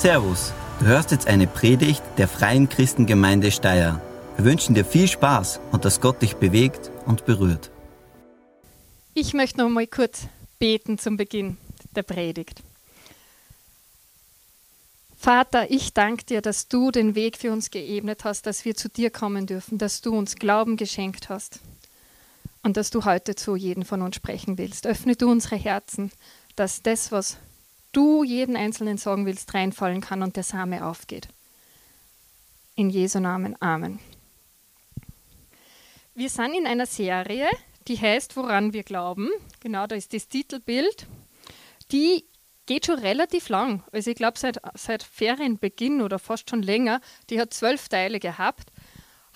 Servus, du hörst jetzt eine Predigt der Freien Christengemeinde Steyr. Wir wünschen dir viel Spaß und dass Gott dich bewegt und berührt. Ich möchte noch mal kurz beten zum Beginn der Predigt. Vater, ich danke dir, dass du den Weg für uns geebnet hast, dass wir zu dir kommen dürfen, dass du uns Glauben geschenkt hast und dass du heute zu jedem von uns sprechen willst. Öffne du unsere Herzen, dass das, was du jeden Einzelnen sagen willst, reinfallen kann und der Same aufgeht. In Jesu Namen. Amen. Wir sind in einer Serie, die heißt Woran wir glauben. Genau, da ist das Titelbild. Die geht schon relativ lang. Also ich glaube seit, seit Ferienbeginn oder fast schon länger. Die hat zwölf Teile gehabt.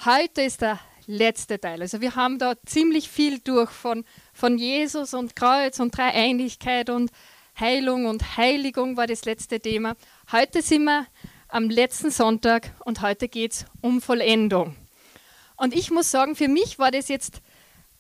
Heute ist der letzte Teil. Also wir haben da ziemlich viel durch von, von Jesus und Kreuz und Dreieinigkeit und Heilung und Heiligung war das letzte Thema. Heute sind wir am letzten Sonntag und heute geht es um Vollendung. Und ich muss sagen, für mich war das jetzt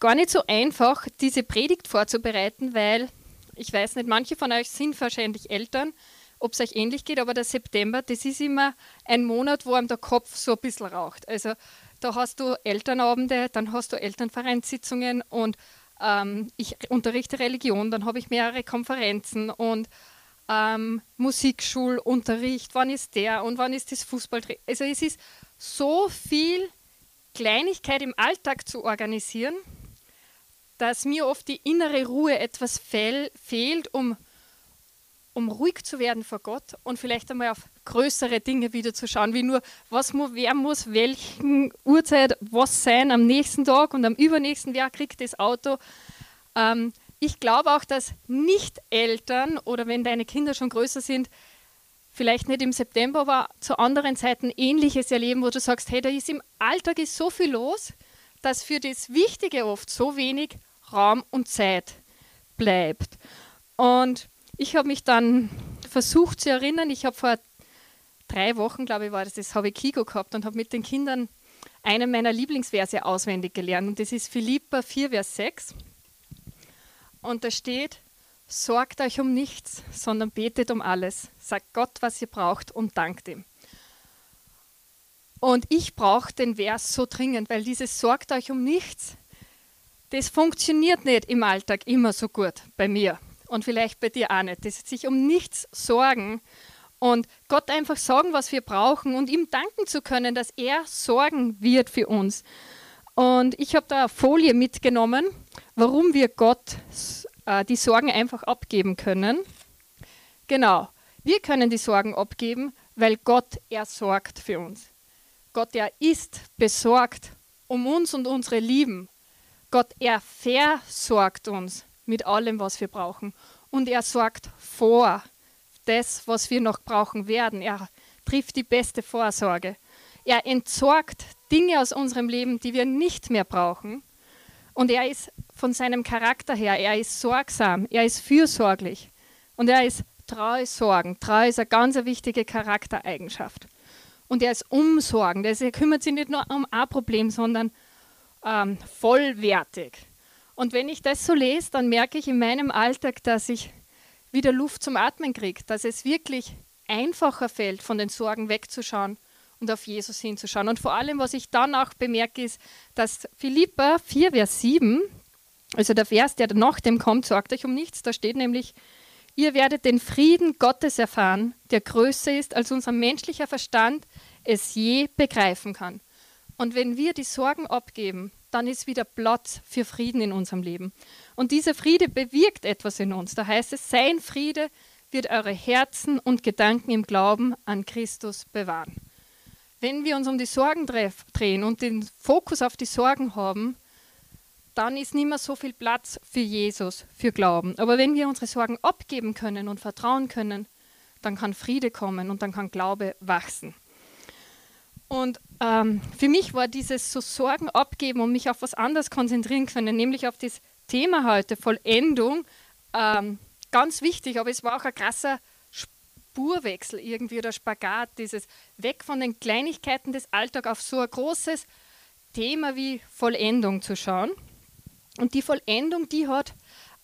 gar nicht so einfach, diese Predigt vorzubereiten, weil ich weiß nicht, manche von euch sind wahrscheinlich Eltern, ob es euch ähnlich geht, aber der September, das ist immer ein Monat, wo einem der Kopf so ein bisschen raucht. Also da hast du Elternabende, dann hast du Elternvereinssitzungen und ähm, ich unterrichte Religion, dann habe ich mehrere Konferenzen und ähm, Musikschulunterricht, wann ist der und wann ist das Fußballtraining. Also es ist so viel Kleinigkeit im Alltag zu organisieren, dass mir oft die innere Ruhe etwas fehl, fehlt, um, um ruhig zu werden vor Gott und vielleicht einmal auf größere Dinge wieder zu schauen, wie nur, was mu, wer muss welchen Uhrzeit was sein am nächsten Tag und am übernächsten, wer kriegt das Auto. Ähm, ich glaube auch, dass Nicht-Eltern oder wenn deine Kinder schon größer sind, vielleicht nicht im September, aber zu anderen Zeiten Ähnliches erleben, wo du sagst, hey, da ist im Alltag ist so viel los, dass für das Wichtige oft so wenig Raum und Zeit bleibt. Und ich habe mich dann versucht zu erinnern, ich habe vor drei Wochen, glaube ich, war das, das habe ich Kiko gehabt und habe mit den Kindern einen meiner Lieblingsverse auswendig gelernt. Und das ist Philippa 4, Vers 6. Und da steht, sorgt euch um nichts, sondern betet um alles. Sagt Gott, was ihr braucht und dankt ihm. Und ich brauche den Vers so dringend, weil dieses sorgt euch um nichts, das funktioniert nicht im Alltag immer so gut bei mir und vielleicht bei dir auch nicht. Das sich um nichts sorgen und Gott einfach sagen, was wir brauchen und ihm danken zu können, dass er sorgen wird für uns. Und ich habe da eine Folie mitgenommen, warum wir Gott äh, die Sorgen einfach abgeben können. Genau, wir können die Sorgen abgeben, weil Gott, er sorgt für uns. Gott, er ist besorgt um uns und unsere Lieben. Gott, er versorgt uns mit allem, was wir brauchen. Und er sorgt vor das, was wir noch brauchen werden. Er trifft die beste Vorsorge. Er entsorgt Dinge aus unserem Leben, die wir nicht mehr brauchen. Und er ist von seinem Charakter her, er ist sorgsam, er ist fürsorglich und er ist treu sorgen. Treu ist eine ganz wichtige Charaktereigenschaft. Und er ist umsorgend. Er kümmert sich nicht nur um ein Problem, sondern ähm, vollwertig. Und wenn ich das so lese, dann merke ich in meinem Alltag, dass ich wieder Luft zum Atmen kriegt, dass es wirklich einfacher fällt, von den Sorgen wegzuschauen und auf Jesus hinzuschauen. Und vor allem, was ich dann auch bemerke, ist, dass Philippa 4, Vers 7, also der Vers, der nach dem kommt, sorgt euch um nichts, da steht nämlich, ihr werdet den Frieden Gottes erfahren, der größer ist, als unser menschlicher Verstand es je begreifen kann. Und wenn wir die Sorgen abgeben, dann ist wieder Platz für Frieden in unserem Leben. Und dieser Friede bewirkt etwas in uns. Da heißt es, sein Friede wird eure Herzen und Gedanken im Glauben an Christus bewahren. Wenn wir uns um die Sorgen drehen und den Fokus auf die Sorgen haben, dann ist nicht mehr so viel Platz für Jesus, für Glauben. Aber wenn wir unsere Sorgen abgeben können und vertrauen können, dann kann Friede kommen und dann kann Glaube wachsen. Und ähm, für mich war dieses so Sorgen abgeben und mich auf was anderes konzentrieren können, nämlich auf das Thema heute, Vollendung, ähm, ganz wichtig, aber es war auch ein krasser Spurwechsel irgendwie oder Spagat, dieses weg von den Kleinigkeiten des Alltags auf so ein großes Thema wie Vollendung zu schauen. Und die Vollendung, die hat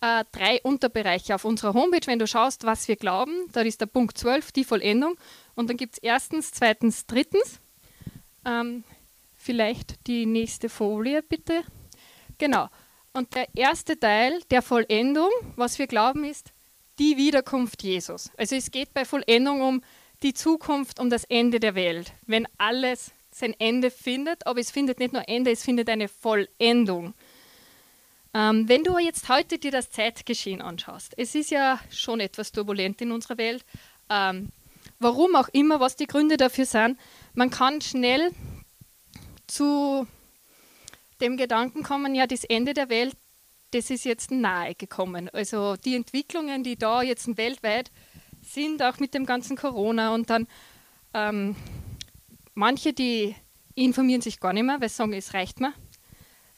äh, drei Unterbereiche auf unserer Homepage. Wenn du schaust, was wir glauben, da ist der Punkt 12, die Vollendung. Und dann gibt es erstens, zweitens, drittens. Ähm, vielleicht die nächste Folie, bitte. Genau. Und der erste Teil der Vollendung, was wir glauben, ist die Wiederkunft Jesus. Also es geht bei Vollendung um die Zukunft, um das Ende der Welt. Wenn alles sein Ende findet, aber es findet nicht nur Ende, es findet eine Vollendung. Ähm, wenn du jetzt heute dir das Zeitgeschehen anschaust, es ist ja schon etwas turbulent in unserer Welt. Ähm, warum auch immer, was die Gründe dafür sind, man kann schnell zu dem Gedanken kommen, ja, das Ende der Welt, das ist jetzt nahe gekommen. Also die Entwicklungen, die da jetzt weltweit sind, auch mit dem ganzen Corona und dann ähm, manche, die informieren sich gar nicht mehr, weil sie sagen, es reicht mir.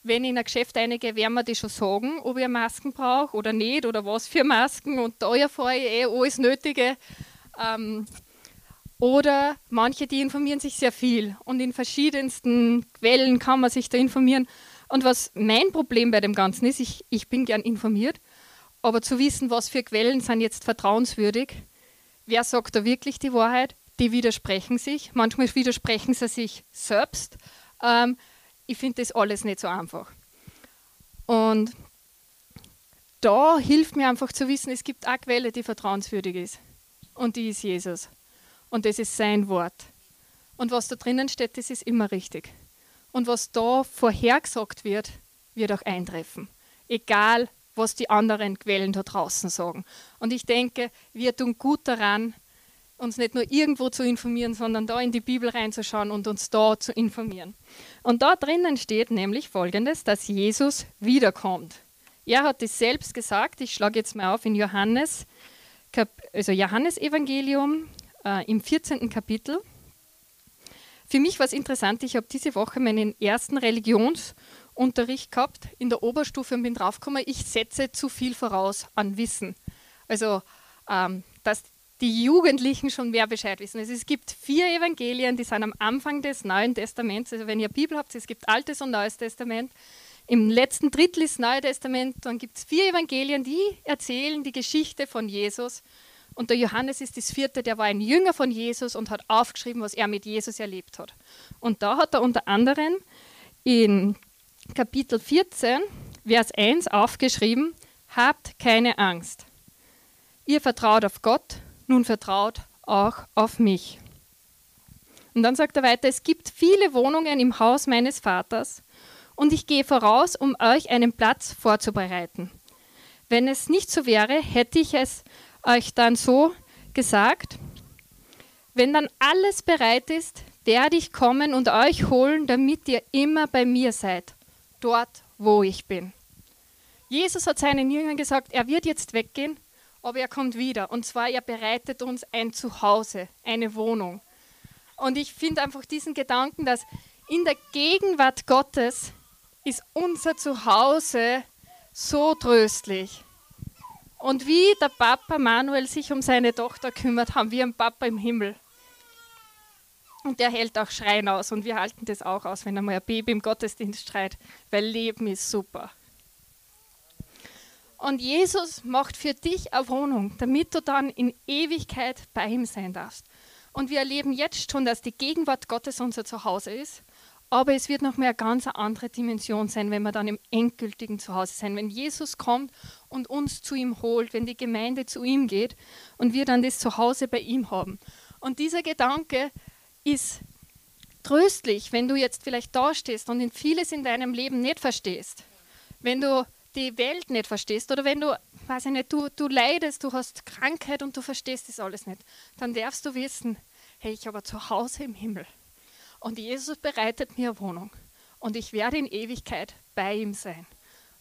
Wenn ich in ein Geschäft einige, werden wir die schon sagen, ob ich Masken brauche oder nicht oder was für Masken und da erfahre ich eh alles Nötige. Ähm, oder manche, die informieren sich sehr viel und in verschiedensten Quellen kann man sich da informieren. Und was mein Problem bei dem Ganzen ist, ich, ich bin gern informiert, aber zu wissen, was für Quellen sind jetzt vertrauenswürdig, wer sagt da wirklich die Wahrheit, die widersprechen sich. Manchmal widersprechen sie sich selbst. Ähm, ich finde das alles nicht so einfach. Und da hilft mir einfach zu wissen, es gibt eine Quelle, die vertrauenswürdig ist. Und die ist Jesus und das ist sein Wort. Und was da drinnen steht, das ist immer richtig. Und was da vorhergesagt wird, wird auch eintreffen. Egal, was die anderen Quellen da draußen sagen. Und ich denke, wir tun gut daran, uns nicht nur irgendwo zu informieren, sondern da in die Bibel reinzuschauen und uns da zu informieren. Und da drinnen steht nämlich Folgendes, dass Jesus wiederkommt. Er hat es selbst gesagt, ich schlage jetzt mal auf in Johannes, also Johannes Evangelium, äh, im 14. Kapitel. Für mich war es interessant, ich habe diese Woche meinen ersten Religionsunterricht gehabt in der Oberstufe und bin draufgekommen, ich setze zu viel voraus an Wissen. Also, ähm, dass die Jugendlichen schon mehr Bescheid wissen. Also es gibt vier Evangelien, die sind am Anfang des Neuen Testaments. Also wenn ihr Bibel habt, es gibt Altes und Neues Testament. Im letzten Drittel ist Neue Testament. Dann gibt es vier Evangelien, die erzählen die Geschichte von Jesus. Und der Johannes ist das vierte, der war ein Jünger von Jesus und hat aufgeschrieben, was er mit Jesus erlebt hat. Und da hat er unter anderem in Kapitel 14, Vers 1 aufgeschrieben, habt keine Angst. Ihr vertraut auf Gott, nun vertraut auch auf mich. Und dann sagt er weiter, es gibt viele Wohnungen im Haus meines Vaters und ich gehe voraus, um euch einen Platz vorzubereiten. Wenn es nicht so wäre, hätte ich es euch dann so gesagt, wenn dann alles bereit ist, werde ich kommen und euch holen, damit ihr immer bei mir seid, dort, wo ich bin. Jesus hat seinen Jüngern gesagt, er wird jetzt weggehen, aber er kommt wieder. Und zwar, er bereitet uns ein Zuhause, eine Wohnung. Und ich finde einfach diesen Gedanken, dass in der Gegenwart Gottes ist unser Zuhause so tröstlich. Und wie der Papa Manuel sich um seine Tochter kümmert, haben wir einen Papa im Himmel. Und der hält auch Schreien aus und wir halten das auch aus, wenn einmal ein Baby im Gottesdienst schreit, weil Leben ist super. Und Jesus macht für dich eine Wohnung, damit du dann in Ewigkeit bei ihm sein darfst. Und wir erleben jetzt schon, dass die Gegenwart Gottes unser Zuhause ist. Aber es wird noch mehr eine ganz andere Dimension sein, wenn wir dann im endgültigen Zuhause sein. Wenn Jesus kommt und uns zu ihm holt, wenn die Gemeinde zu ihm geht und wir dann das Zuhause bei ihm haben. Und dieser Gedanke ist tröstlich, wenn du jetzt vielleicht da stehst und in vieles in deinem Leben nicht verstehst. Wenn du die Welt nicht verstehst oder wenn du, weiß ich nicht, du, du leidest, du hast Krankheit und du verstehst das alles nicht, dann darfst du wissen, hey, ich habe ein Zuhause im Himmel. Und Jesus bereitet mir eine Wohnung. Und ich werde in Ewigkeit bei ihm sein.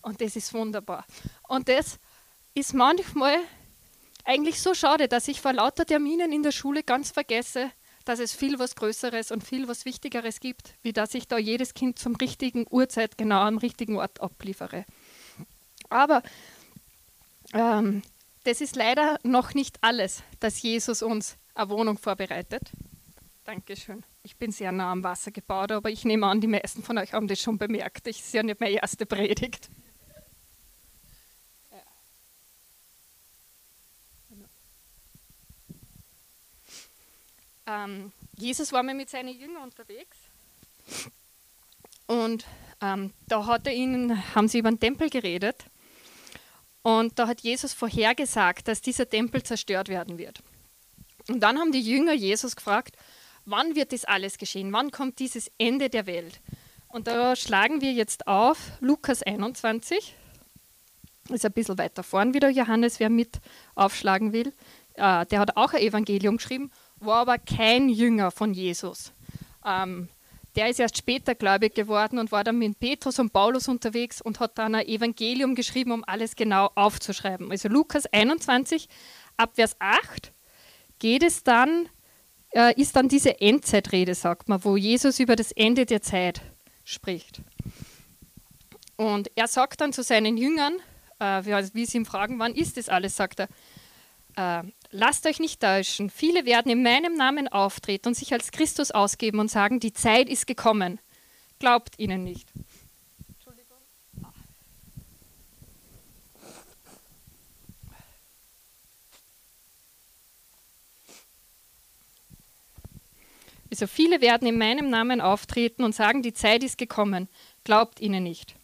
Und das ist wunderbar. Und das ist manchmal eigentlich so schade, dass ich vor lauter Terminen in der Schule ganz vergesse, dass es viel was Größeres und viel was Wichtigeres gibt, wie dass ich da jedes Kind zum richtigen Uhrzeit genau am richtigen Ort abliefere. Aber ähm, das ist leider noch nicht alles, dass Jesus uns eine Wohnung vorbereitet. Dankeschön. Ich bin sehr nah am Wasser gebaut, aber ich nehme an, die meisten von euch haben das schon bemerkt. Ich ist ja nicht meine erste Predigt. Genau. Ähm, Jesus war mal mit seinen Jüngern unterwegs und ähm, da hat er ihnen, haben sie über den Tempel geredet und da hat Jesus vorhergesagt, dass dieser Tempel zerstört werden wird. Und dann haben die Jünger Jesus gefragt, wann wird das alles geschehen? Wann kommt dieses Ende der Welt? Und da schlagen wir jetzt auf Lukas 21. Ist ein bisschen weiter vorn wieder Johannes, wer mit aufschlagen will. Äh, der hat auch ein Evangelium geschrieben, war aber kein Jünger von Jesus. Ähm, der ist erst später gläubig geworden und war dann mit Petrus und Paulus unterwegs und hat dann ein Evangelium geschrieben, um alles genau aufzuschreiben. Also Lukas 21 ab Vers 8 geht es dann, äh, ist dann diese Endzeitrede, sagt man, wo Jesus über das Ende der Zeit spricht. Und er sagt dann zu seinen Jüngern, äh, wie sie ihn fragen, wann ist das alles, sagt er, äh, lasst euch nicht täuschen. Viele werden in meinem Namen auftreten und sich als Christus ausgeben und sagen, die Zeit ist gekommen. Glaubt ihnen nicht. Also viele werden in meinem Namen auftreten und sagen, die Zeit ist gekommen. Glaubt ihnen nicht.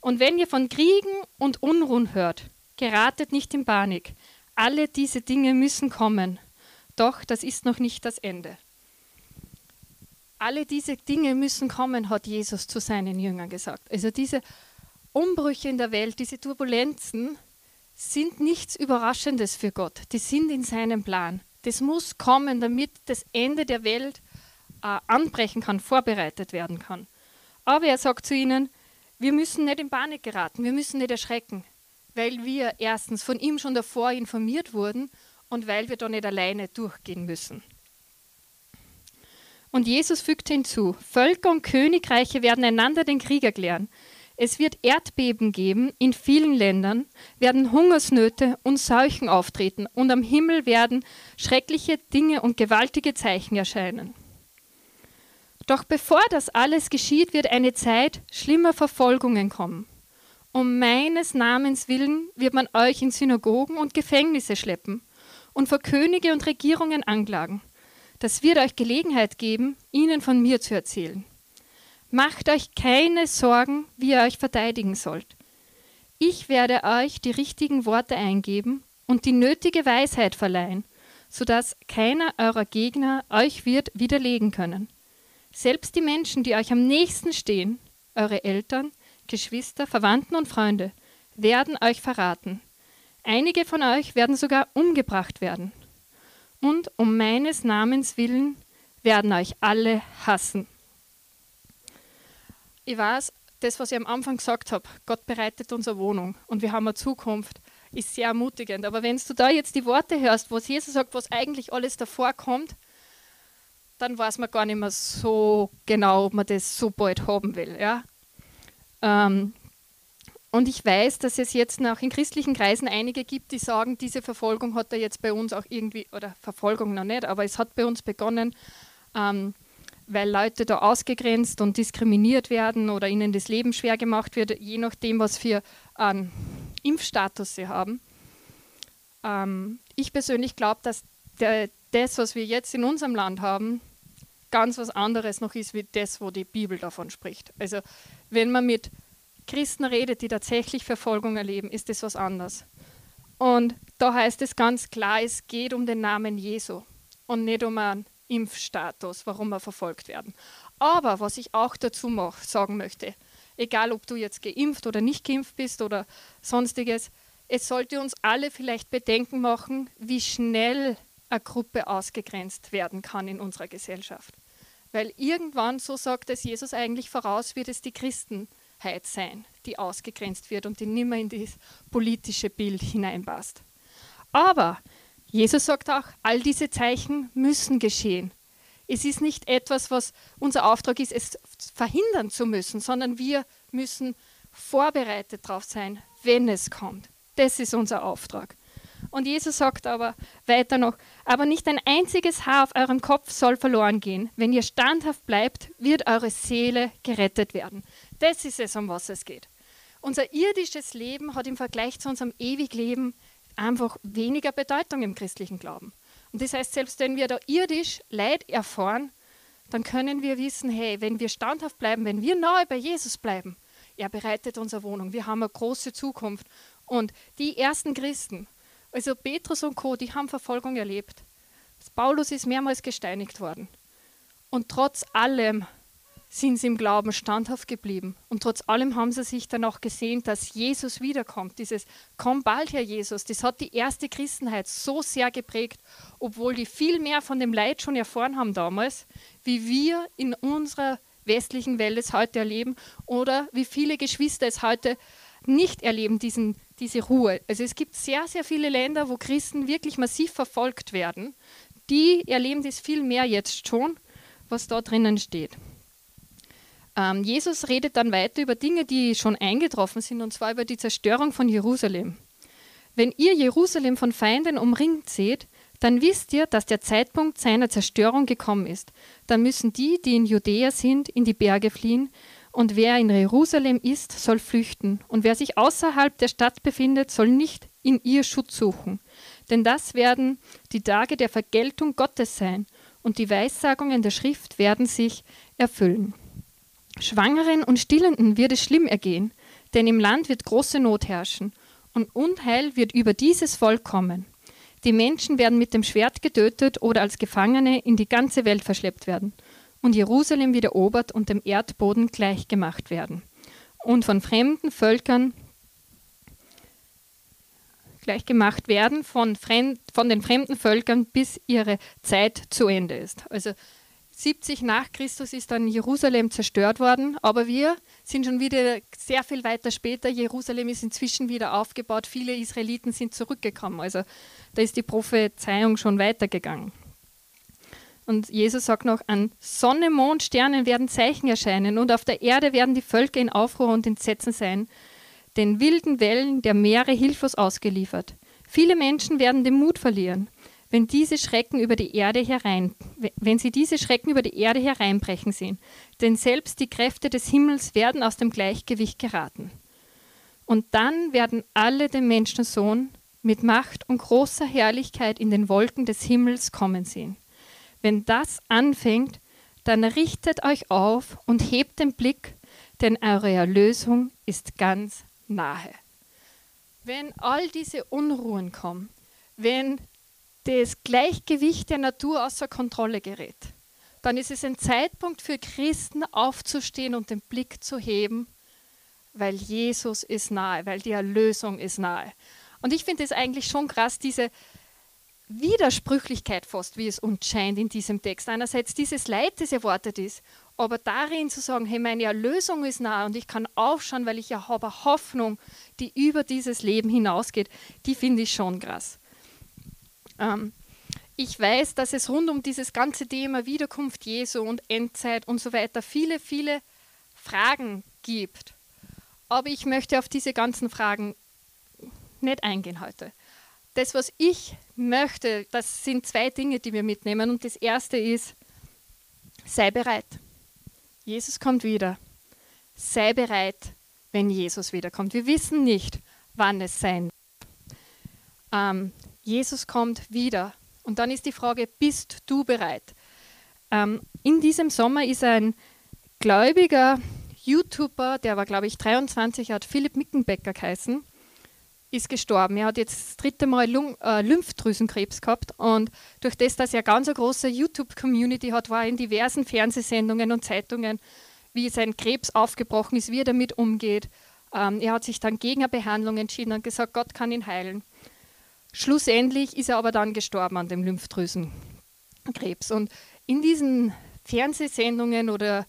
Und wenn ihr von Kriegen und Unruhen hört, geratet nicht in Panik. Alle diese Dinge müssen kommen. Doch das ist noch nicht das Ende. Alle diese Dinge müssen kommen, hat Jesus zu seinen Jüngern gesagt. Also diese Umbrüche in der Welt, diese Turbulenzen sind nichts Überraschendes für Gott. Die sind in seinem Plan. Das muss kommen, damit das Ende der Welt äh, anbrechen kann, vorbereitet werden kann. Aber er sagt zu ihnen, wir müssen nicht in Panik geraten, wir müssen nicht erschrecken, weil wir erstens von ihm schon davor informiert wurden und weil wir da nicht alleine durchgehen müssen. Und Jesus fügte hinzu, Völker und Königreiche werden einander den Krieg erklären. Es wird Erdbeben geben, in vielen Ländern werden Hungersnöte und Seuchen auftreten und am Himmel werden schreckliche Dinge und gewaltige Zeichen erscheinen. Doch bevor das alles geschieht, wird eine Zeit schlimmer Verfolgungen kommen. Um meines Namens willen wird man euch in Synagogen und Gefängnisse schleppen und vor Könige und Regierungen anklagen. Das wird euch Gelegenheit geben, ihnen von mir zu erzählen. Macht euch keine Sorgen, wie ihr euch verteidigen sollt. Ich werde euch die richtigen Worte eingeben und die nötige Weisheit verleihen, sodass keiner eurer Gegner euch wird widerlegen können. Selbst die Menschen, die euch am nächsten stehen, eure Eltern, Geschwister, Verwandten und Freunde, werden euch verraten. Einige von euch werden sogar umgebracht werden. Und um meines Namens willen werden euch alle hassen. Ich weiß, das, was ich am Anfang gesagt habe, Gott bereitet unsere Wohnung und wir haben eine Zukunft, ist sehr ermutigend. Aber wenn du da jetzt die Worte hörst, was Jesus sagt, was eigentlich alles davor kommt, dann weiß man gar nicht mehr so genau, ob man das so bald haben will. Ja? Ähm, und ich weiß, dass es jetzt auch in christlichen Kreisen einige gibt, die sagen, diese Verfolgung hat er jetzt bei uns auch irgendwie, oder Verfolgung noch nicht, aber es hat bei uns begonnen, ähm, weil Leute da ausgegrenzt und diskriminiert werden oder ihnen das Leben schwer gemacht wird, je nachdem, was für einen Impfstatus sie haben. Ähm, ich persönlich glaube, dass der, das, was wir jetzt in unserem Land haben, ganz was anderes noch ist, wie das, wo die Bibel davon spricht. Also wenn man mit Christen redet, die tatsächlich Verfolgung erleben, ist das was anderes. Und da heißt es ganz klar, es geht um den Namen Jesu und nicht um einen Impfstatus, warum wir verfolgt werden. Aber was ich auch dazu mach, sagen möchte, egal ob du jetzt geimpft oder nicht geimpft bist oder sonstiges, es sollte uns alle vielleicht Bedenken machen, wie schnell eine Gruppe ausgegrenzt werden kann in unserer Gesellschaft. Weil irgendwann, so sagt es Jesus eigentlich voraus, wird es die Christenheit sein, die ausgegrenzt wird und die nimmer in das politische Bild hineinpasst. Aber Jesus sagt auch, all diese Zeichen müssen geschehen. Es ist nicht etwas, was unser Auftrag ist, es verhindern zu müssen, sondern wir müssen vorbereitet darauf sein, wenn es kommt. Das ist unser Auftrag. Und Jesus sagt aber weiter noch, aber nicht ein einziges Haar auf eurem Kopf soll verloren gehen. Wenn ihr standhaft bleibt, wird eure Seele gerettet werden. Das ist es, um was es geht. Unser irdisches Leben hat im Vergleich zu unserem Ewigleben einfach weniger Bedeutung im christlichen Glauben. Und das heißt, selbst wenn wir da irdisch Leid erfahren, dann können wir wissen, hey, wenn wir standhaft bleiben, wenn wir nahe bei Jesus bleiben, er bereitet unsere Wohnung, wir haben eine große Zukunft. Und die ersten Christen, also Petrus und Co., die haben Verfolgung erlebt. Paulus ist mehrmals gesteinigt worden. Und trotz allem sind sie im Glauben standhaft geblieben. Und trotz allem haben sie sich dann auch gesehen, dass Jesus wiederkommt. Dieses Komm bald, Herr Jesus, das hat die erste Christenheit so sehr geprägt, obwohl die viel mehr von dem Leid schon erfahren haben damals, wie wir in unserer westlichen Welt es heute erleben oder wie viele Geschwister es heute nicht erleben, diesen, diese Ruhe. Also es gibt sehr, sehr viele Länder, wo Christen wirklich massiv verfolgt werden. Die erleben das viel mehr jetzt schon, was da drinnen steht. Ähm, Jesus redet dann weiter über Dinge, die schon eingetroffen sind, und zwar über die Zerstörung von Jerusalem. Wenn ihr Jerusalem von Feinden umringt seht, dann wisst ihr, dass der Zeitpunkt seiner Zerstörung gekommen ist. Dann müssen die, die in Judäa sind, in die Berge fliehen, und wer in Jerusalem ist, soll flüchten, und wer sich außerhalb der Stadt befindet, soll nicht in ihr Schutz suchen. Denn das werden die Tage der Vergeltung Gottes sein, und die Weissagungen der Schrift werden sich erfüllen. Schwangeren und Stillenden wird es schlimm ergehen, denn im Land wird große Not herrschen, und Unheil wird über dieses Volk kommen. Die Menschen werden mit dem Schwert getötet oder als Gefangene in die ganze Welt verschleppt werden, und Jerusalem wird erobert und dem Erdboden gleichgemacht werden, und von fremden Völkern gleichgemacht werden, von, fremd, von den fremden Völkern, bis ihre Zeit zu Ende ist. Also 70 nach Christus ist dann Jerusalem zerstört worden, aber wir sind schon wieder sehr viel weiter später. Jerusalem ist inzwischen wieder aufgebaut. Viele Israeliten sind zurückgekommen. Also da ist die Prophezeiung schon weitergegangen. Und Jesus sagt noch, an Sonne, Mond, Sternen werden Zeichen erscheinen und auf der Erde werden die Völker in Aufruhr und Entsetzen sein, den wilden Wellen der Meere hilflos ausgeliefert. Viele Menschen werden den Mut verlieren wenn diese Schrecken über die Erde herein, wenn sie diese Schrecken über die Erde hereinbrechen sehen. Denn selbst die Kräfte des Himmels werden aus dem Gleichgewicht geraten. Und dann werden alle den Menschensohn mit Macht und großer Herrlichkeit in den Wolken des Himmels kommen sehen. Wenn das anfängt, dann richtet euch auf und hebt den Blick, denn eure Erlösung ist ganz nahe. Wenn all diese Unruhen kommen, wenn das Gleichgewicht der Natur außer Kontrolle gerät, dann ist es ein Zeitpunkt für Christen aufzustehen und den Blick zu heben, weil Jesus ist nahe, weil die Erlösung ist nahe. Und ich finde es eigentlich schon krass, diese Widersprüchlichkeit fast, wie es uns scheint in diesem Text. Einerseits dieses Leid, das erwartet ist, aber darin zu sagen, hey, meine Erlösung ist nahe und ich kann aufschauen, weil ich ja habe Hoffnung, die über dieses Leben hinausgeht, die finde ich schon krass. Ähm, ich weiß, dass es rund um dieses ganze Thema Wiederkunft Jesu und Endzeit und so weiter viele, viele Fragen gibt. Aber ich möchte auf diese ganzen Fragen nicht eingehen heute. Das, was ich möchte, das sind zwei Dinge, die wir mitnehmen. Und das erste ist, sei bereit. Jesus kommt wieder. Sei bereit, wenn Jesus wiederkommt. Wir wissen nicht, wann es sein wird. Ähm, Jesus kommt wieder. Und dann ist die Frage, bist du bereit? Ähm, in diesem Sommer ist ein gläubiger YouTuber, der war, glaube ich, 23, hat Philipp Mickenbecker geheißen, ist gestorben. Er hat jetzt das dritte Mal Lung äh, Lymphdrüsenkrebs gehabt und durch das, dass er ganz eine große YouTube-Community hat, war er in diversen Fernsehsendungen und Zeitungen, wie sein Krebs aufgebrochen ist, wie er damit umgeht. Ähm, er hat sich dann gegen eine Behandlung entschieden und gesagt, Gott kann ihn heilen. Schlussendlich ist er aber dann gestorben an dem Lymphdrüsenkrebs. Und in diesen Fernsehsendungen oder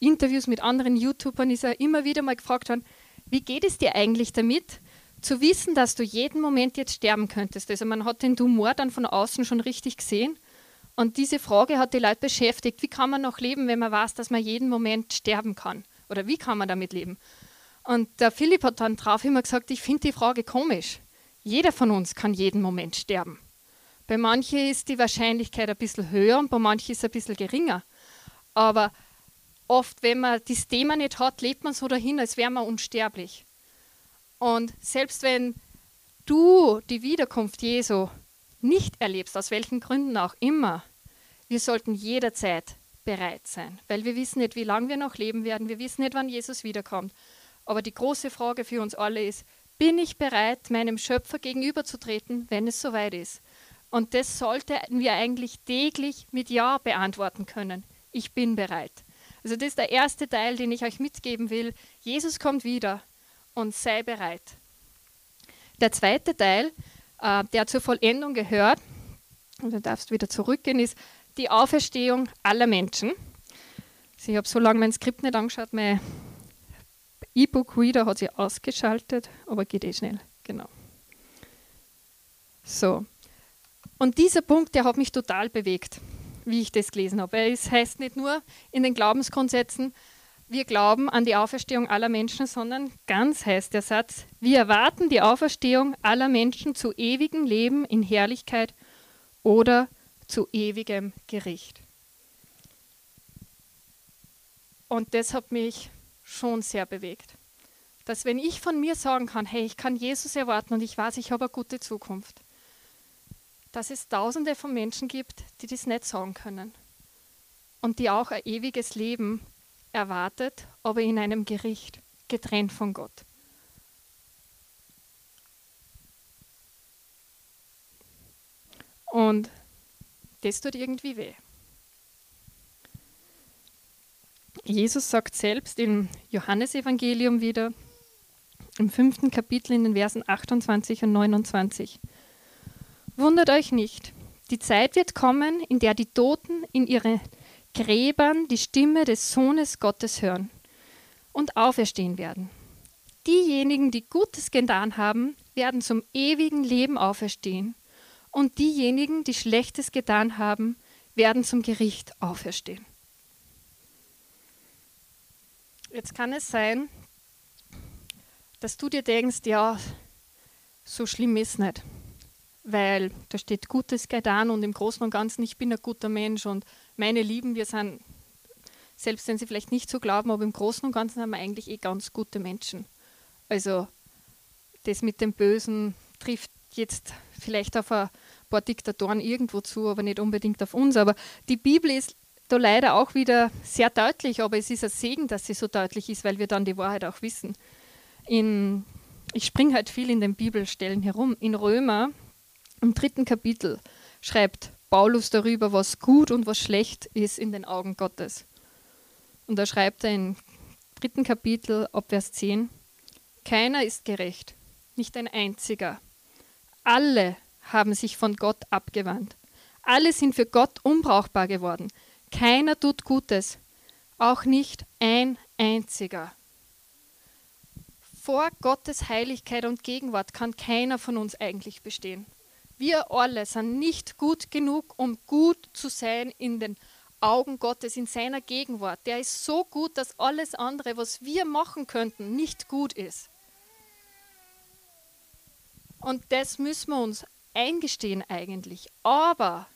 Interviews mit anderen YouTubern ist er immer wieder mal gefragt worden, wie geht es dir eigentlich damit, zu wissen, dass du jeden Moment jetzt sterben könntest? Also man hat den Tumor dann von außen schon richtig gesehen. Und diese Frage hat die Leute beschäftigt. Wie kann man noch leben, wenn man weiß, dass man jeden Moment sterben kann? Oder wie kann man damit leben? Und der Philipp hat dann drauf immer gesagt, ich finde die Frage komisch. Jeder von uns kann jeden Moment sterben. Bei manchen ist die Wahrscheinlichkeit ein bisschen höher und bei manchen ist es ein bisschen geringer. Aber oft, wenn man das Thema nicht hat, lebt man so dahin, als wäre man unsterblich. Und selbst wenn du die Wiederkunft Jesu nicht erlebst, aus welchen Gründen auch immer, wir sollten jederzeit bereit sein, weil wir wissen nicht, wie lange wir noch leben werden, wir wissen nicht, wann Jesus wiederkommt. Aber die große Frage für uns alle ist, bin ich bereit, meinem Schöpfer gegenüberzutreten, wenn es soweit ist? Und das sollten wir eigentlich täglich mit Ja beantworten können. Ich bin bereit. Also das ist der erste Teil, den ich euch mitgeben will. Jesus kommt wieder und sei bereit. Der zweite Teil, äh, der zur Vollendung gehört, und du darfst wieder zurückgehen, ist die Auferstehung aller Menschen. Also ich habe so lange mein Skript nicht angeschaut, mein E-Book-Reader hat sich ausgeschaltet, aber geht eh schnell, genau. So. Und dieser Punkt, der hat mich total bewegt, wie ich das gelesen habe. Es heißt nicht nur in den Glaubensgrundsätzen, wir glauben an die Auferstehung aller Menschen, sondern ganz heißt der Satz, wir erwarten die Auferstehung aller Menschen zu ewigem Leben in Herrlichkeit oder zu ewigem Gericht. Und das hat mich schon sehr bewegt. Dass wenn ich von mir sagen kann, hey, ich kann Jesus erwarten und ich weiß, ich habe eine gute Zukunft, dass es tausende von Menschen gibt, die das nicht sagen können und die auch ein ewiges Leben erwartet, aber in einem Gericht, getrennt von Gott. Und das tut irgendwie weh. Jesus sagt selbst im Johannesevangelium wieder, im fünften Kapitel in den Versen 28 und 29. Wundert euch nicht, die Zeit wird kommen, in der die Toten in ihre Gräbern die Stimme des Sohnes Gottes hören und auferstehen werden. Diejenigen, die Gutes getan haben, werden zum ewigen Leben auferstehen und diejenigen, die Schlechtes getan haben, werden zum Gericht auferstehen. Jetzt kann es sein, dass du dir denkst, ja, so schlimm ist nicht, weil da steht Gutes getan und im Großen und Ganzen, ich bin ein guter Mensch und meine Lieben, wir sind, selbst wenn sie vielleicht nicht so glauben, aber im Großen und Ganzen haben wir eigentlich eh ganz gute Menschen. Also das mit dem Bösen trifft jetzt vielleicht auf ein paar Diktatoren irgendwo zu, aber nicht unbedingt auf uns. Aber die Bibel ist da leider auch wieder sehr deutlich, aber es ist ein Segen, dass sie so deutlich ist, weil wir dann die Wahrheit auch wissen. In, ich springe halt viel in den Bibelstellen herum. In Römer, im dritten Kapitel, schreibt Paulus darüber, was gut und was schlecht ist in den Augen Gottes. Und da schreibt er im dritten Kapitel, ab Vers 10, Keiner ist gerecht, nicht ein einziger. Alle haben sich von Gott abgewandt. Alle sind für Gott unbrauchbar geworden. Keiner tut Gutes, auch nicht ein einziger. Vor Gottes Heiligkeit und Gegenwart kann keiner von uns eigentlich bestehen. Wir alle sind nicht gut genug, um gut zu sein in den Augen Gottes, in seiner Gegenwart. Der ist so gut, dass alles andere, was wir machen könnten, nicht gut ist. Und das müssen wir uns eingestehen eigentlich. Aber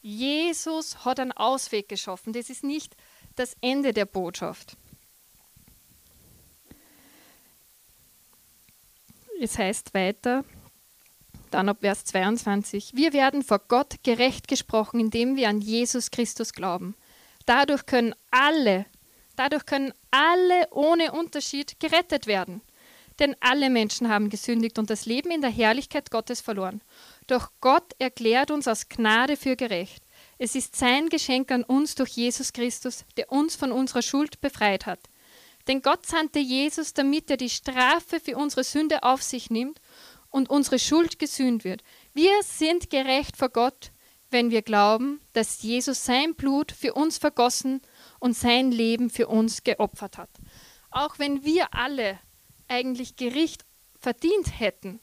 Jesus hat einen Ausweg geschaffen. Das ist nicht das Ende der Botschaft. Es heißt weiter, dann ab Vers 22, wir werden vor Gott gerecht gesprochen, indem wir an Jesus Christus glauben. Dadurch können alle, dadurch können alle ohne Unterschied gerettet werden. Denn alle Menschen haben gesündigt und das Leben in der Herrlichkeit Gottes verloren. Doch Gott erklärt uns aus Gnade für gerecht. Es ist sein Geschenk an uns durch Jesus Christus, der uns von unserer Schuld befreit hat. Denn Gott sandte Jesus, damit er die Strafe für unsere Sünde auf sich nimmt und unsere Schuld gesühnt wird. Wir sind gerecht vor Gott, wenn wir glauben, dass Jesus sein Blut für uns vergossen und sein Leben für uns geopfert hat. Auch wenn wir alle eigentlich Gericht verdient hätten,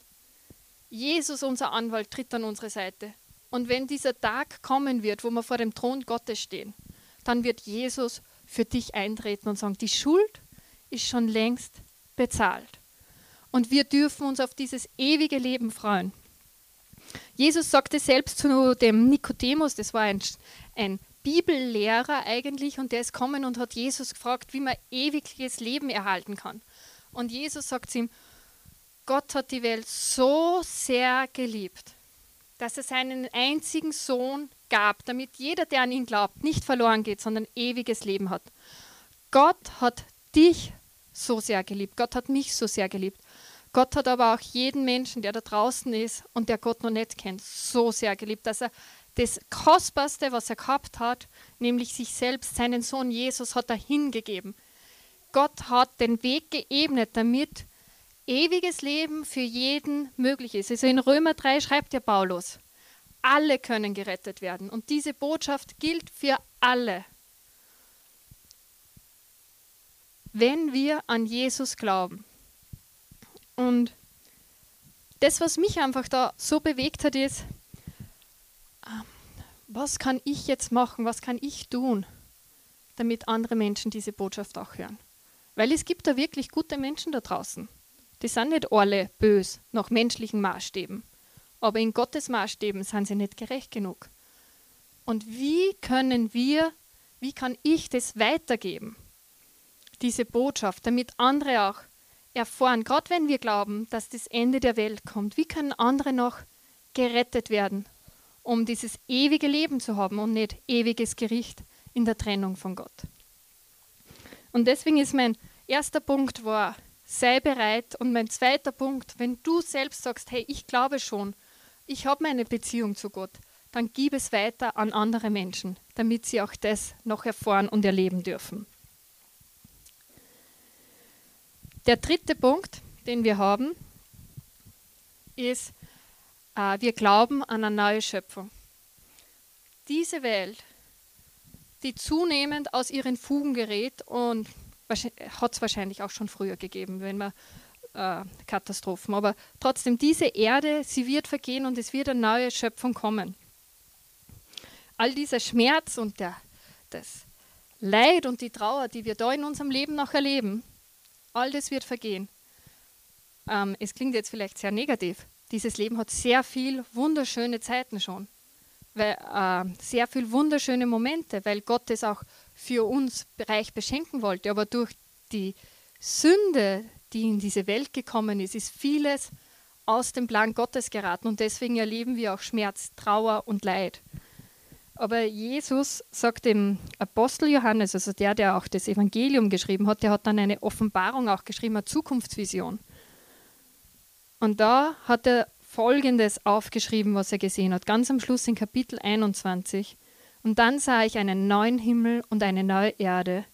Jesus, unser Anwalt, tritt an unsere Seite. Und wenn dieser Tag kommen wird, wo wir vor dem Thron Gottes stehen, dann wird Jesus für dich eintreten und sagen, die Schuld ist schon längst bezahlt. Und wir dürfen uns auf dieses ewige Leben freuen. Jesus sagte selbst zu dem Nikodemus, das war ein, ein Bibellehrer eigentlich, und der ist gekommen und hat Jesus gefragt, wie man ewiges Leben erhalten kann. Und Jesus sagt zu ihm, Gott hat die Welt so sehr geliebt, dass er seinen einzigen Sohn gab, damit jeder, der an ihn glaubt, nicht verloren geht, sondern ewiges Leben hat. Gott hat dich so sehr geliebt. Gott hat mich so sehr geliebt. Gott hat aber auch jeden Menschen, der da draußen ist und der Gott noch nicht kennt, so sehr geliebt, dass er das Kostbarste, was er gehabt hat, nämlich sich selbst, seinen Sohn Jesus, hat er hingegeben. Gott hat den Weg geebnet, damit ewiges Leben für jeden möglich ist. Also in Römer 3 schreibt ja Paulus, alle können gerettet werden. Und diese Botschaft gilt für alle. Wenn wir an Jesus glauben. Und das, was mich einfach da so bewegt hat, ist, ähm, was kann ich jetzt machen, was kann ich tun, damit andere Menschen diese Botschaft auch hören. Weil es gibt da wirklich gute Menschen da draußen. Die sind nicht alle bös nach menschlichen Maßstäben. Aber in Gottes Maßstäben sind sie nicht gerecht genug. Und wie können wir, wie kann ich das weitergeben, diese Botschaft, damit andere auch erfahren, gerade wenn wir glauben, dass das Ende der Welt kommt, wie können andere noch gerettet werden, um dieses ewige Leben zu haben und nicht ewiges Gericht in der Trennung von Gott. Und deswegen ist mein erster Punkt war, sei bereit. Und mein zweiter Punkt, wenn du selbst sagst, hey, ich glaube schon, ich habe meine Beziehung zu Gott, dann gib es weiter an andere Menschen, damit sie auch das noch erfahren und erleben dürfen. Der dritte Punkt, den wir haben, ist, äh, wir glauben an eine neue Schöpfung. Diese Welt, die zunehmend aus ihren Fugen gerät und hat es wahrscheinlich auch schon früher gegeben, wenn man äh, Katastrophen. Aber trotzdem, diese Erde, sie wird vergehen und es wird eine neue Schöpfung kommen. All dieser Schmerz und der, das Leid und die Trauer, die wir da in unserem Leben noch erleben, all das wird vergehen. Ähm, es klingt jetzt vielleicht sehr negativ. Dieses Leben hat sehr viel wunderschöne Zeiten schon. Weil, äh, sehr viel wunderschöne Momente, weil Gott es auch für uns reich beschenken wollte. Aber durch die Sünde, die in diese Welt gekommen ist, ist vieles aus dem Plan Gottes geraten und deswegen erleben wir auch Schmerz, Trauer und Leid. Aber Jesus sagt dem Apostel Johannes, also der, der auch das Evangelium geschrieben hat, der hat dann eine Offenbarung auch geschrieben, eine Zukunftsvision. Und da hat er Folgendes aufgeschrieben, was er gesehen hat, ganz am Schluss in Kapitel 21. Und dann sah ich einen neuen Himmel und eine neue Erde,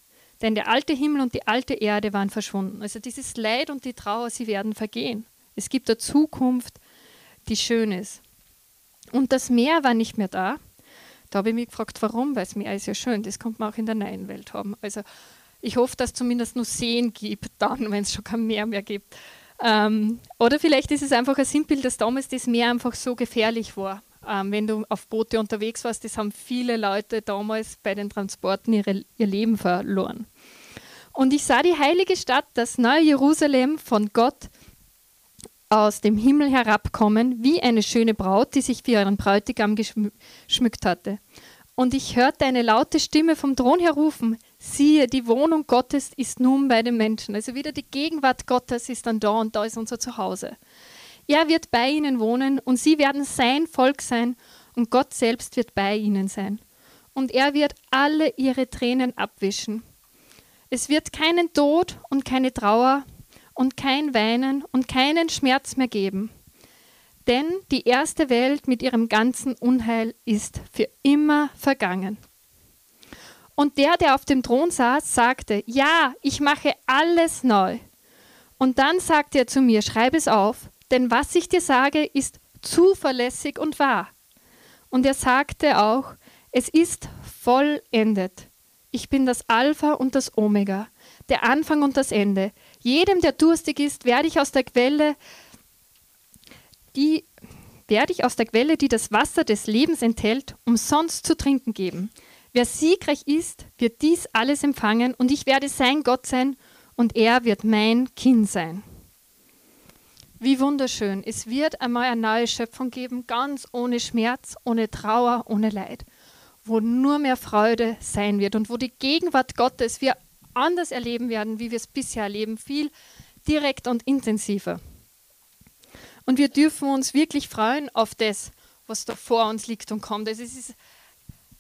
denn der alte Himmel und die alte Erde waren verschwunden. Also dieses Leid und die Trauer, sie werden vergehen. Es gibt eine Zukunft, die schön ist. Und das Meer war nicht mehr da. Da habe ich mich gefragt, warum, weil das Meer ist ja schön, das kommt man auch in der neuen Welt haben. Also ich hoffe, dass es zumindest nur Seen gibt, dann, wenn es schon kein Meer mehr gibt. Ähm, oder vielleicht ist es einfach ein Sinnbild, dass damals das Meer einfach so gefährlich war ähm, wenn du auf Boote unterwegs warst, das haben viele Leute damals bei den Transporten ihre, ihr Leben verloren. Und ich sah die heilige Stadt, das neue Jerusalem von Gott aus dem Himmel herabkommen, wie eine schöne Braut, die sich für ihren Bräutigam geschmückt hatte. Und ich hörte eine laute Stimme vom Thron herrufen, siehe, die Wohnung Gottes ist nun bei den Menschen. Also wieder die Gegenwart Gottes ist dann da und da ist unser Zuhause. Er wird bei ihnen wohnen und sie werden sein Volk sein und Gott selbst wird bei ihnen sein. Und er wird alle ihre Tränen abwischen. Es wird keinen Tod und keine Trauer und kein Weinen und keinen Schmerz mehr geben. Denn die erste Welt mit ihrem ganzen Unheil ist für immer vergangen. Und der, der auf dem Thron saß, sagte, ja, ich mache alles neu. Und dann sagte er zu mir, schreib es auf, denn was ich dir sage, ist zuverlässig und wahr. Und er sagte auch, es ist vollendet. Ich bin das Alpha und das Omega, der Anfang und das Ende. Jedem, der durstig ist, werde ich aus der Quelle, die werde ich aus der Quelle, die das Wasser des Lebens enthält, umsonst zu trinken geben. Wer siegreich ist, wird dies alles empfangen, und ich werde sein Gott sein, und er wird mein Kind sein. Wie wunderschön. Es wird einmal eine neue Schöpfung geben, ganz ohne Schmerz, ohne Trauer, ohne Leid, wo nur mehr Freude sein wird und wo die Gegenwart Gottes wir anders erleben werden, wie wir es bisher erleben, viel direkt und intensiver. Und wir dürfen uns wirklich freuen auf das, was da vor uns liegt und kommt. Also es ist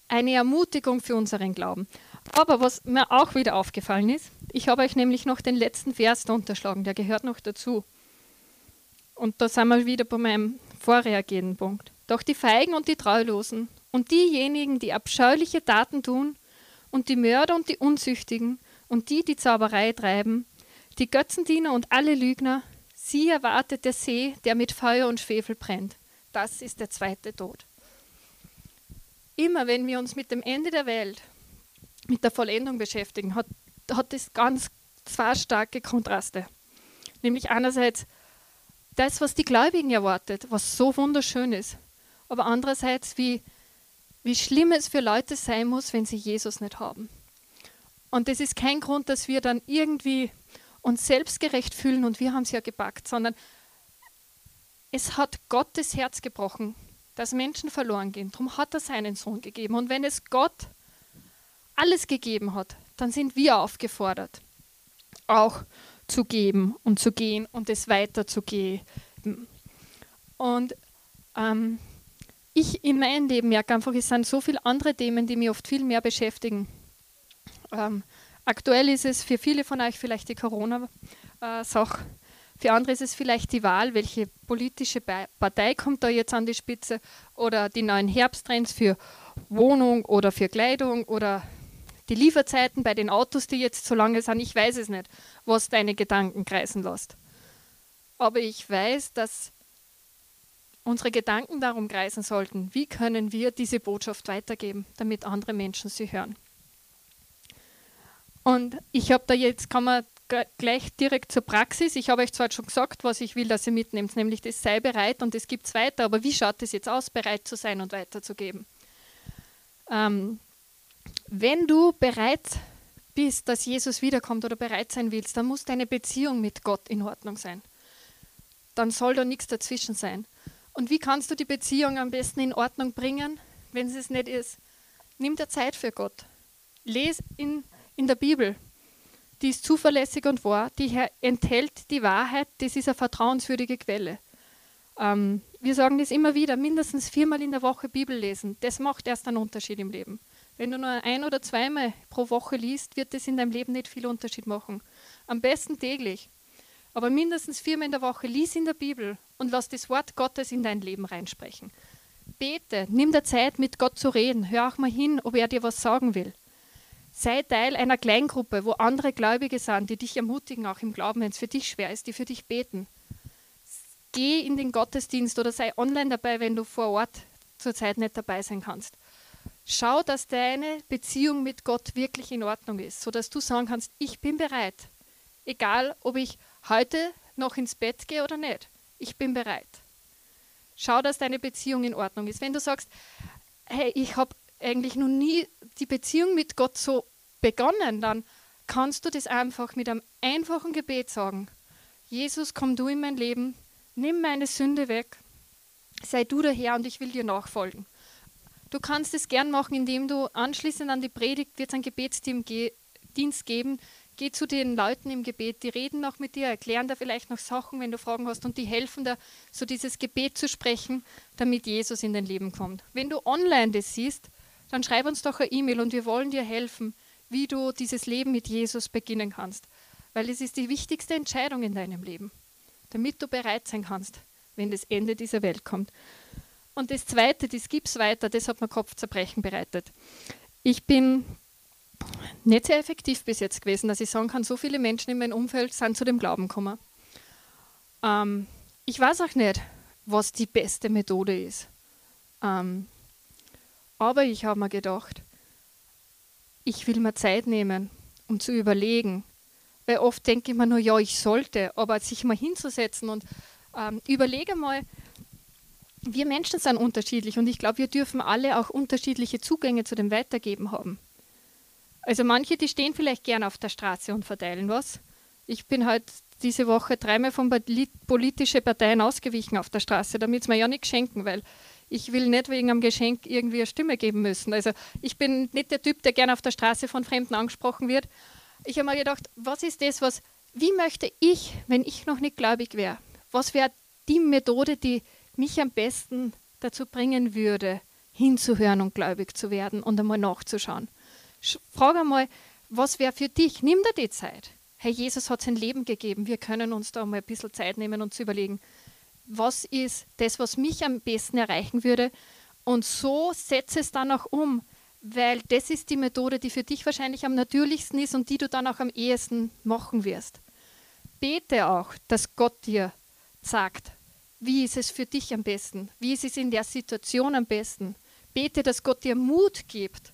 eine Ermutigung für unseren Glauben. Aber was mir auch wieder aufgefallen ist, ich habe euch nämlich noch den letzten Vers da unterschlagen, der gehört noch dazu. Und da sind wir wieder bei meinem vorhergehenden Punkt. Doch die Feigen und die Treulosen und diejenigen, die abscheuliche Taten tun, und die Mörder und die Unzüchtigen und die, die Zauberei treiben, die Götzendiener und alle Lügner, sie erwartet der See, der mit Feuer und Schwefel brennt. Das ist der zweite Tod. Immer wenn wir uns mit dem Ende der Welt, mit der Vollendung beschäftigen, hat, hat das ganz zwei starke Kontraste. Nämlich einerseits das, was die Gläubigen erwartet, was so wunderschön ist, aber andererseits, wie, wie schlimm es für Leute sein muss, wenn sie Jesus nicht haben. Und das ist kein Grund, dass wir dann irgendwie uns selbstgerecht fühlen und wir haben es ja gepackt, sondern es hat Gottes Herz gebrochen, dass Menschen verloren gehen. Darum hat er seinen Sohn gegeben. Und wenn es Gott alles gegeben hat, dann sind wir aufgefordert, auch zu geben und zu gehen und es weiterzugeben. Und ähm, ich in meinem Leben merke einfach, es sind so viele andere Themen, die mich oft viel mehr beschäftigen. Ähm, aktuell ist es für viele von euch vielleicht die Corona-Sache. Für andere ist es vielleicht die Wahl, welche politische Partei kommt da jetzt an die Spitze oder die neuen Herbsttrends für Wohnung oder für Kleidung oder die Lieferzeiten bei den Autos, die jetzt so lange sind. Ich weiß es nicht, was deine Gedanken kreisen lässt. Aber ich weiß, dass unsere Gedanken darum kreisen sollten, wie können wir diese Botschaft weitergeben, damit andere Menschen sie hören. Und ich habe da jetzt, kann man gleich direkt zur Praxis. Ich habe euch zwar schon gesagt, was ich will, dass ihr mitnehmt, nämlich das sei bereit und es gibt es weiter, aber wie schaut es jetzt aus, bereit zu sein und weiterzugeben? Ähm, wenn du bereit bist, dass Jesus wiederkommt oder bereit sein willst, dann muss deine Beziehung mit Gott in Ordnung sein. Dann soll da nichts dazwischen sein. Und wie kannst du die Beziehung am besten in Ordnung bringen, wenn es nicht ist? Nimm dir Zeit für Gott. Les in, in der Bibel. Die ist zuverlässig und wahr. Die enthält die Wahrheit. Das ist eine vertrauenswürdige Quelle. Ähm, wir sagen das immer wieder, mindestens viermal in der Woche Bibel lesen. Das macht erst einen Unterschied im Leben. Wenn du nur ein oder zweimal pro Woche liest, wird das in deinem Leben nicht viel Unterschied machen. Am besten täglich. Aber mindestens viermal in der Woche lies in der Bibel und lass das Wort Gottes in dein Leben reinsprechen. Bete, nimm dir Zeit, mit Gott zu reden. Hör auch mal hin, ob er dir was sagen will. Sei Teil einer Kleingruppe, wo andere Gläubige sind, die dich ermutigen, auch im Glauben, wenn es für dich schwer ist, die für dich beten. Geh in den Gottesdienst oder sei online dabei, wenn du vor Ort zurzeit nicht dabei sein kannst. Schau, dass deine Beziehung mit Gott wirklich in Ordnung ist, sodass du sagen kannst, ich bin bereit. Egal, ob ich heute noch ins Bett gehe oder nicht ich bin bereit. Schau, dass deine Beziehung in Ordnung ist. Wenn du sagst, hey, ich habe eigentlich noch nie die Beziehung mit Gott so begonnen, dann kannst du das einfach mit einem einfachen Gebet sagen. Jesus, komm du in mein Leben, nimm meine Sünde weg, sei du der Herr und ich will dir nachfolgen. Du kannst es gern machen, indem du anschließend an die Predigt wird es einen Gebetsdienst geben, Geh zu den Leuten im Gebet, die reden noch mit dir, erklären da vielleicht noch Sachen, wenn du Fragen hast und die helfen da, so dieses Gebet zu sprechen, damit Jesus in dein Leben kommt. Wenn du online das siehst, dann schreib uns doch eine E-Mail und wir wollen dir helfen, wie du dieses Leben mit Jesus beginnen kannst. Weil es ist die wichtigste Entscheidung in deinem Leben, damit du bereit sein kannst, wenn das Ende dieser Welt kommt. Und das Zweite, das gibt es weiter, das hat mir Kopfzerbrechen bereitet. Ich bin nicht sehr effektiv bis jetzt gewesen, dass ich sagen kann, so viele Menschen in meinem Umfeld sind zu dem Glauben gekommen. Ähm, ich weiß auch nicht, was die beste Methode ist. Ähm, aber ich habe mir gedacht, ich will mir Zeit nehmen, um zu überlegen. Weil oft denke ich mir nur, ja, ich sollte, aber sich mal hinzusetzen und ähm, überlege mal, wir Menschen sind unterschiedlich und ich glaube, wir dürfen alle auch unterschiedliche Zugänge zu dem Weitergeben haben. Also manche, die stehen vielleicht gern auf der Straße und verteilen was. Ich bin halt diese Woche dreimal von politischen Parteien ausgewichen auf der Straße, damit sie mir ja nicht schenken, weil ich will nicht wegen einem Geschenk irgendwie eine Stimme geben müssen. Also ich bin nicht der Typ, der gern auf der Straße von Fremden angesprochen wird. Ich habe mir gedacht, was ist das, was, wie möchte ich, wenn ich noch nicht gläubig wäre, was wäre die Methode, die mich am besten dazu bringen würde, hinzuhören und gläubig zu werden und einmal nachzuschauen. Frag einmal, was wäre für dich? Nimm dir die Zeit. Herr Jesus hat sein Leben gegeben. Wir können uns da mal ein bisschen Zeit nehmen und zu überlegen, was ist das, was mich am besten erreichen würde. Und so setze es dann auch um, weil das ist die Methode, die für dich wahrscheinlich am natürlichsten ist und die du dann auch am ehesten machen wirst. Bete auch, dass Gott dir sagt, wie ist es für dich am besten, wie ist es in der Situation am besten. Bete, dass Gott dir Mut gibt,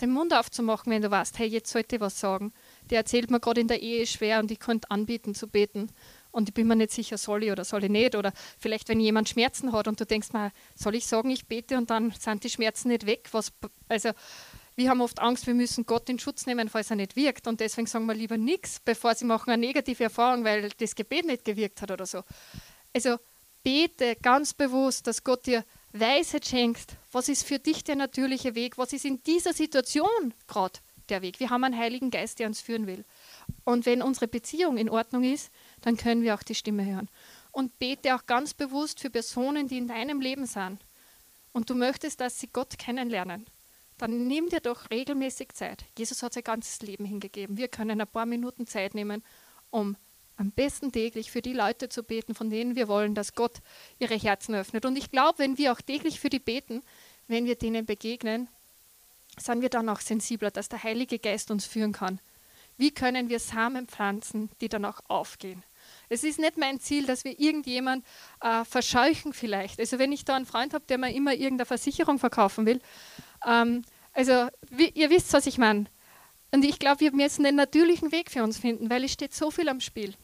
den Mund aufzumachen, wenn du weißt, hey, jetzt sollte ich was sagen. Der erzählt mir gerade in der Ehe schwer und ich könnte anbieten zu beten. Und ich bin mir nicht sicher, soll ich oder soll ich nicht. Oder vielleicht, wenn jemand Schmerzen hat und du denkst mal, soll ich sagen, ich bete und dann sind die Schmerzen nicht weg. Was, also wir haben oft Angst, wir müssen Gott in Schutz nehmen, falls er nicht wirkt. Und deswegen sagen wir lieber nichts, bevor sie machen eine negative Erfahrung, weil das Gebet nicht gewirkt hat oder so. Also bete ganz bewusst, dass Gott dir Weisheit schenkt. Was ist für dich der natürliche Weg? Was ist in dieser Situation gerade der Weg? Wir haben einen Heiligen Geist, der uns führen will. Und wenn unsere Beziehung in Ordnung ist, dann können wir auch die Stimme hören. Und bete auch ganz bewusst für Personen, die in deinem Leben sind. Und du möchtest, dass sie Gott kennenlernen. Dann nimm dir doch regelmäßig Zeit. Jesus hat sein ganzes Leben hingegeben. Wir können ein paar Minuten Zeit nehmen, um am besten täglich für die Leute zu beten, von denen wir wollen, dass Gott ihre Herzen öffnet. Und ich glaube, wenn wir auch täglich für die beten, wenn wir denen begegnen, sind wir dann auch sensibler, dass der Heilige Geist uns führen kann. Wie können wir Samen pflanzen, die dann auch aufgehen? Es ist nicht mein Ziel, dass wir irgendjemand äh, verscheuchen vielleicht. Also wenn ich da einen Freund habe, der mir immer irgendeine Versicherung verkaufen will, ähm, also wie, ihr wisst, was ich meine. Und ich glaube, wir müssen den natürlichen Weg für uns finden, weil es steht so viel am Spiel.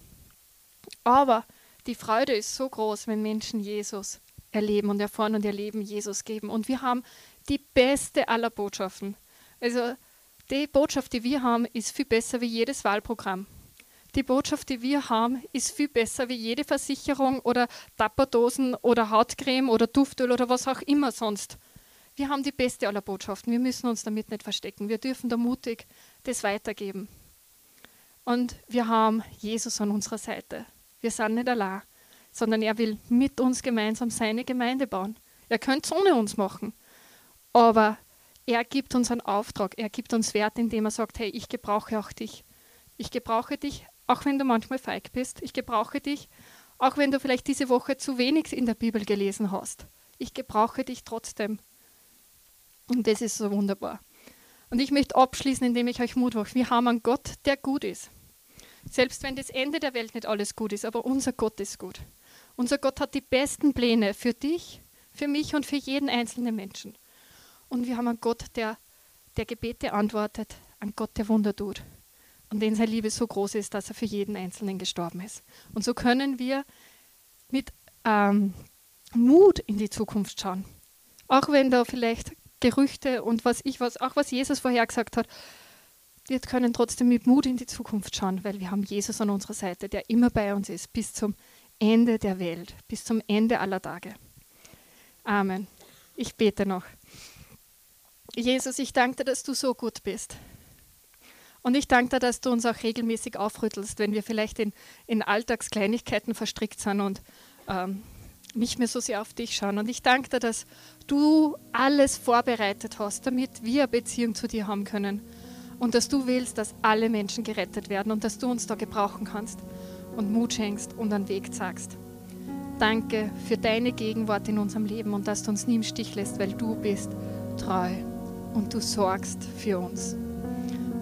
Aber die Freude ist so groß, wenn Menschen Jesus erleben und erfahren und ihr Leben Jesus geben. Und wir haben die beste aller Botschaften. Also die Botschaft, die wir haben, ist viel besser wie jedes Wahlprogramm. Die Botschaft, die wir haben, ist viel besser wie jede Versicherung oder Tapperdosen oder Hautcreme oder Duftöl oder was auch immer sonst. Wir haben die beste aller Botschaften. Wir müssen uns damit nicht verstecken. Wir dürfen da mutig das weitergeben. Und wir haben Jesus an unserer Seite. Wir sind nicht allein, sondern er will mit uns gemeinsam seine Gemeinde bauen. Er könnte es ohne uns machen. Aber er gibt uns einen Auftrag, er gibt uns Wert, indem er sagt, hey, ich gebrauche auch dich. Ich gebrauche dich, auch wenn du manchmal feig bist. Ich gebrauche dich, auch wenn du vielleicht diese Woche zu wenig in der Bibel gelesen hast. Ich gebrauche dich trotzdem. Und das ist so wunderbar. Und ich möchte abschließen, indem ich euch Mut mache. Wir haben einen Gott, der gut ist. Selbst wenn das Ende der Welt nicht alles gut ist, aber unser Gott ist gut. Unser Gott hat die besten Pläne für dich, für mich und für jeden einzelnen Menschen. Und wir haben einen Gott, der, der Gebete antwortet, einen Gott, der Wunder tut. Und den seine Liebe so groß ist, dass er für jeden Einzelnen gestorben ist. Und so können wir mit ähm, Mut in die Zukunft schauen. Auch wenn da vielleicht Gerüchte und was ich was, auch was Jesus vorher gesagt hat, wir können trotzdem mit Mut in die Zukunft schauen, weil wir haben Jesus an unserer Seite, der immer bei uns ist, bis zum Ende der Welt, bis zum Ende aller Tage. Amen. Ich bete noch. Jesus, ich danke dir, dass du so gut bist. Und ich danke dir, dass du uns auch regelmäßig aufrüttelst, wenn wir vielleicht in, in Alltagskleinigkeiten verstrickt sind und ähm, nicht mehr so sehr auf dich schauen. Und ich danke dir, dass du alles vorbereitet hast, damit wir eine Beziehung zu dir haben können. Und dass du willst, dass alle Menschen gerettet werden und dass du uns da gebrauchen kannst und Mut schenkst und einen Weg zeigst. Danke für deine Gegenwart in unserem Leben und dass du uns nie im Stich lässt, weil du bist treu und du sorgst für uns